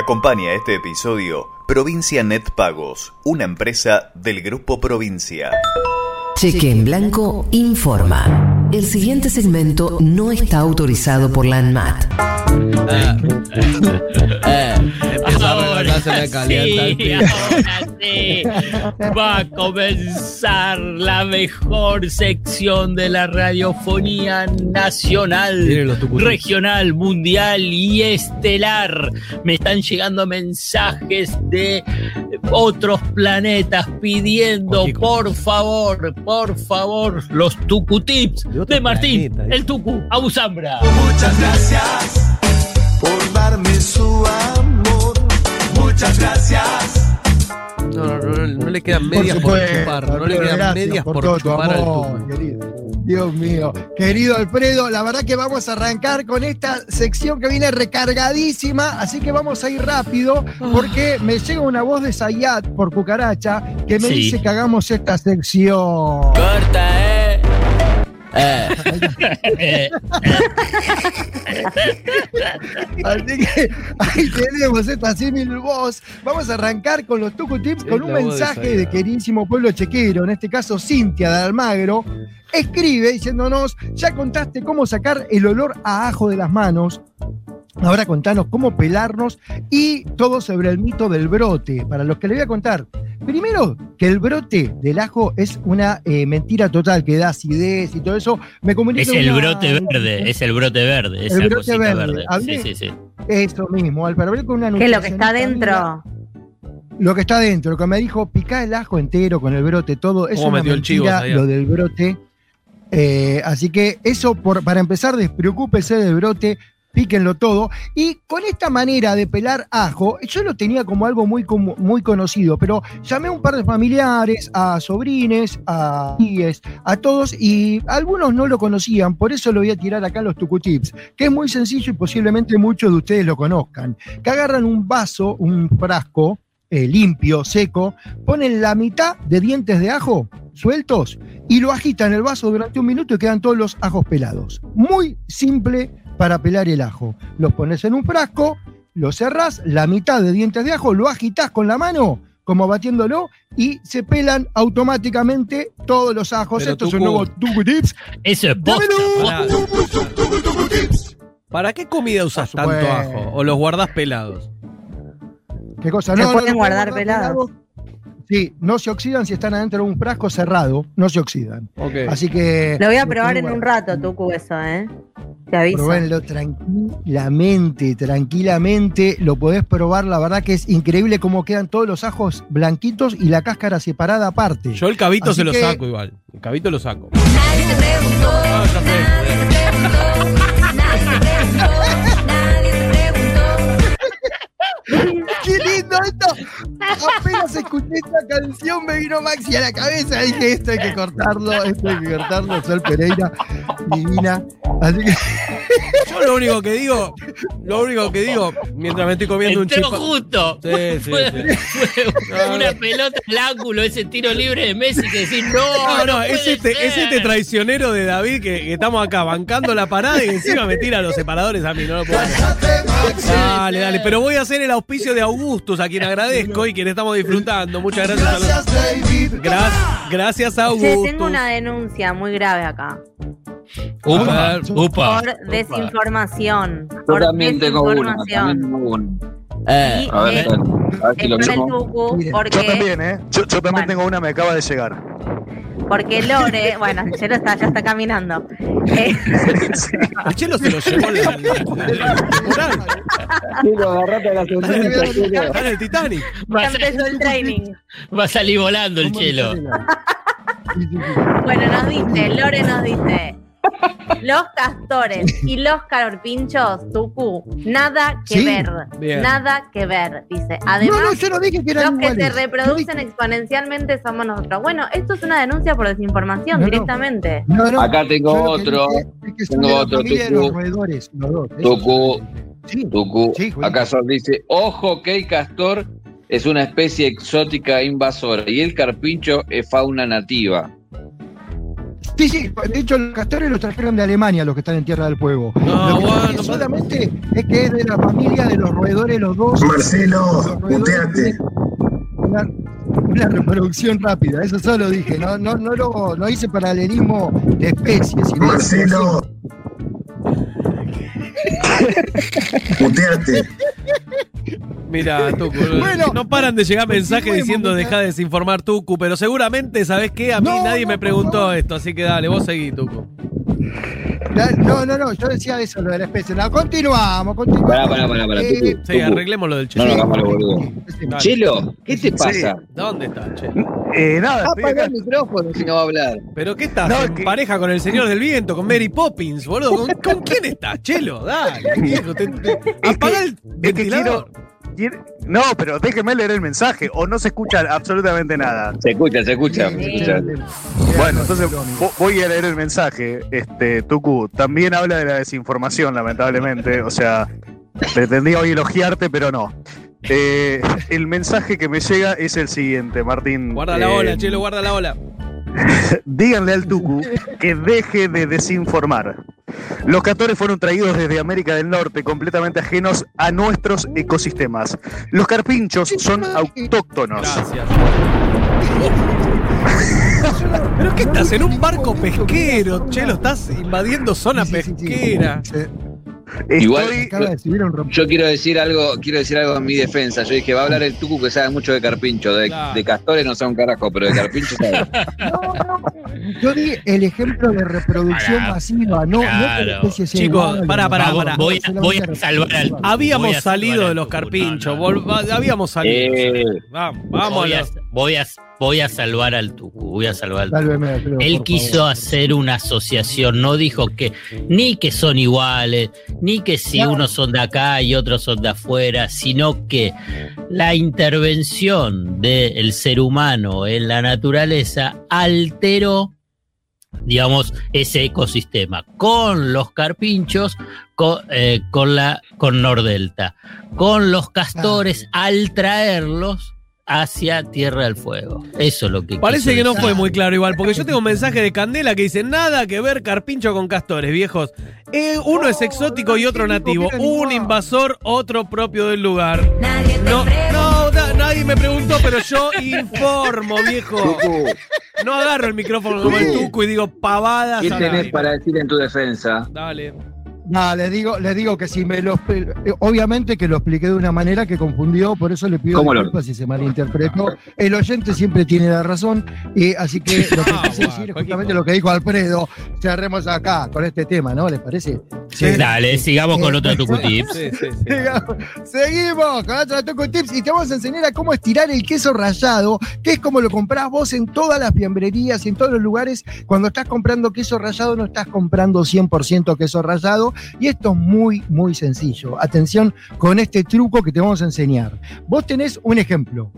Acompaña este episodio Provincia Net Pagos, una empresa del Grupo Provincia. Cheque en Blanco informa. El siguiente segmento no está autorizado por la ANMAT. Se le calienta el sí, piso. ahora sí. Va a comenzar la mejor sección de la radiofonía nacional, regional, mundial y estelar. Me están llegando mensajes de otros planetas pidiendo, Ojico. por favor, por favor, los tucutips De de, Martín, planeta, el tucu, Abu Zambra. Muchas gracias por darme su le quedan medias por, supuesto, chupar. No le quedan gracias medias por, todo tu chupar amor, querido. Dios mío. Querido Alfredo, la verdad que vamos a arrancar con esta sección que viene recargadísima, así que vamos a ir rápido porque me llega una voz de Sayat por cucaracha que me Sí. dice que hagamos esta sección. Eh. Así que ahí tenemos esta símil voz. Vamos a arrancar con los Tucu Tips con un mensaje de queridísimo pueblo chequero, en este caso Cintia de Almagro. Escribe diciéndonos, ya contaste cómo sacar el olor a ajo de las manos. Ahora contanos cómo pelarnos y todo sobre el mito del brote. Para los que le voy a contar. Primero, que el brote del ajo es una eh, mentira total, que da acidez y todo eso. Me comunico es con el una- brote verde, es el brote verde, esa brote verde. verde. Hablé- Sí, sí, sí. Eso mismo, al hablé con una ¿Qué es lo que está dentro? Lo que está dentro, lo que me dijo, picá el ajo entero con el brote, todo. Es ¿Cómo una metió el chivo, mentira Sayat? lo del brote. Eh, así que eso, por, para empezar, despreocúpese del brote, píquenlo todo. Y con esta manera de pelar ajo, yo lo tenía como algo muy, muy conocido, pero llamé a un par de familiares, a sobrines, a tíes, a todos, y algunos no lo conocían, por eso lo voy a tirar acá en los Tucutips, que es muy sencillo y posiblemente muchos de ustedes lo conozcan. Que agarran un vaso, un frasco, eh, limpio, seco, ponen la mitad de dientes de ajo sueltos y lo agitan el vaso durante un minuto y quedan todos los ajos pelados. Muy simple para pelar el ajo. Los pones en un frasco, lo cerrás, la mitad de dientes de ajo, lo agitas con la mano, como batiéndolo, y se pelan automáticamente todos los ajos. Pero Esto es un Tucu- nuevo Tucu Tips. Eso es posta. ¡Dámelo! Pará. ¿Para qué comida usas tanto ajo? ¿O los guardás pelados? ¿Qué cosa? No, no, pueden no, guardar pelados. Sí, no se oxidan si están adentro de un frasco cerrado, no se oxidan. Ok. Así que. Lo voy a probar en un rato, Tucu, eso, ¿eh? Te aviso. Probenlo tranquilamente, tranquilamente. Lo podés probar, la verdad que es increíble cómo quedan todos los ajos blanquitos y la cáscara separada aparte. Yo el cabito Así se lo saco igual. El cabito lo saco. Nadie te preguntó, Ah, ya sé. nadie te preguntó, nadie te preguntó, nadie te preguntó. ¡Qué lindo esto! Apenas escuché esta canción me vino Maxi a la cabeza. Dije, esto hay que cortarlo, esto hay que cortarlo. Sol Pereira, divina. Así que Yo lo único que digo, lo único que digo, mientras me estoy comiendo un chip. justo. Sí, sí, fue, sí. fue No, una no. pelota al ángulo, ese tiro libre de Messi que decir no. No, no, es este, es ser". este traicionero de David que, que estamos acá bancando la parada y encima me tira los separadores a mí, no lo puedo creer. Dale, dale, pero voy a hacer el auspicio de Augustus, a quien agradezco y quien estamos disfrutando. Muchas gracias a los. Gra- gracias Che, Augustus. tengo una denuncia muy grave acá. A ver, Upa. Por desinformación. Yo Por también tengo una, desinformación. también tengo una. Y, A ver, eh, a ver si lo porque, Yo también, ¿eh? Yo, yo también Bueno. tengo una, me acaba de llegar. porque Lore, bueno, Chelo está, ya está caminando. Eh, El chelo se lo llevó la, la- la- la. Chilo, agarrate la sonrisa, Chilo. Está en el Titanic. Va a, empezó el training. va a salir volando el ¿cómo chelo. la-. Bueno, nos dice, Lore nos dice, los castores y los carpinchos, Tucu, nada que Sí, ver. bien. Nada que ver, dice. No, Además, no, yo no dije que eran los que se reproducen exponencialmente somos nosotros. Bueno, esto es una denuncia por desinformación No, no. directamente. No, no, Acá tengo yo lo que otro. dije es que son Tengo otro, de Tucu. Sí, Tucu, Sí, acá Sol dice, ojo que el castor es una especie exótica invasora y el carpincho es fauna nativa. Sí, sí, de hecho los castores los trajeron de Alemania, los que están en Tierra del Fuego. No, Lo que bueno, sí solamente es que es de la familia de los roedores los dos. Marcelo, tienen Una, una reproducción rápida, eso solo dije, no, no, no, lo, no hice paralelismo de especies. sino- Marcelo. Muteate. Mira, Tucu, Bueno, no paran de llegar mensajes diciendo deja de desinformar Tucu, pero seguramente, ¿sabes qué? A mí No, nadie no, me preguntó esto, así que dale, vos seguí, Tucu. No, no, no, yo decía eso, lo de la especie. No, continuamos, continuamos. Pará, pará, pará, pará, Eh, Tucu. Sí, arreglemos lo del No chelo. los boludos. decime. Dale. Chelo, ¿qué te pasa? ¿Dónde está, che? Eh, nada, Apaga el micrófono si no va a hablar. ¿Pero qué estás? No, ¿En que- pareja con el señor del viento, con Mary Poppins, boludo? ¿Con, con quién estás, Chelo? Dale, viejo. Te, te- apaga el Es que ventilador. quiero, No, pero déjeme leer el mensaje o no se escucha absolutamente nada. Se escucha, se escucha. se escucha. Bueno, entonces vo- voy a leer el mensaje. Este, Tucu, también habla de la desinformación, lamentablemente. O sea, pretendía hoy elogiarte, pero no. Eh, el mensaje que me llega es el siguiente, Martín. Guarda la Eh, ola, Chelo, guarda la ola. Díganle al Tucu que deje de desinformar. Los castores fueron traídos desde América del Norte, completamente ajenos a nuestros ecosistemas. Los carpinchos son autóctonos. Gracias. ¿Pero qué estás? ¿En un barco pesquero? Chelo, estás invadiendo zona pesquera. Igual- Yo quiero decir algo, quiero decir algo en mi defensa. Yo dije, va a hablar el Tucu que sabe mucho de carpincho, de, Claro. de castores no sabe un carajo, pero de carpincho sabe. Yo di el ejemplo de reproducción masiva, no, no Claro. especie sea Chicos, no, pará, Vamos, pará. voy, a, voy a salvar al. Habíamos voy a salvar salido al de los Tucu, carpinchos. no, no. Habíamos salido. Eh, Vamos, vamos voy, a los- voy, a, voy a salvar al Tucu. Voy a salvar al Tucu. Sálveme, Él quiso favor. hacer una asociación, no dijo que ni que son iguales, ni que si Claro. unos son de acá y otros son de afuera, sino que la intervención del ser humano en la naturaleza alteró, digamos, ese ecosistema con los carpinchos, con, eh, con la con Nordelta, con los castores al traerlos hacia Tierra del Fuego. Eso es lo que Parece que no fue muy claro igual, porque yo tengo un mensaje de Candela que dice nada que ver carpincho con castores, viejos. Eh, uno es exótico y otro nativo. Un invasor, otro propio del lugar. Nadie te No, no, nadie me preguntó, pero yo informo, viejo. No agarro el micrófono como el tuco y digo pavadas. ¿Qué tenés para decir en tu defensa? Dale. No, les digo, les digo que si me lo eh, obviamente que lo expliqué de una manera que confundió, por eso le pido ¿Cómo lo- disculpas si se malinterpretó. El oyente siempre tiene la razón, y así que lo que Ah, quise decir es justamente lo que dijo Alfredo. Cerremos acá con este tema, ¿no? ¿Les parece? Sí. Dale, sigamos con otro Tucu Tips. Sí, sí, sí. Sigamos- Seguimos con otro Tucu Tips y te vamos a enseñar a cómo estirar el queso rallado, que es como lo comprás vos en todas las fiambrerías y en todos los lugares. Cuando estás comprando queso rallado, no estás comprando 100% queso rallado. Y esto es muy, muy sencillo. Atención con este truco que te vamos a enseñar. Vos tenés un ejemplo.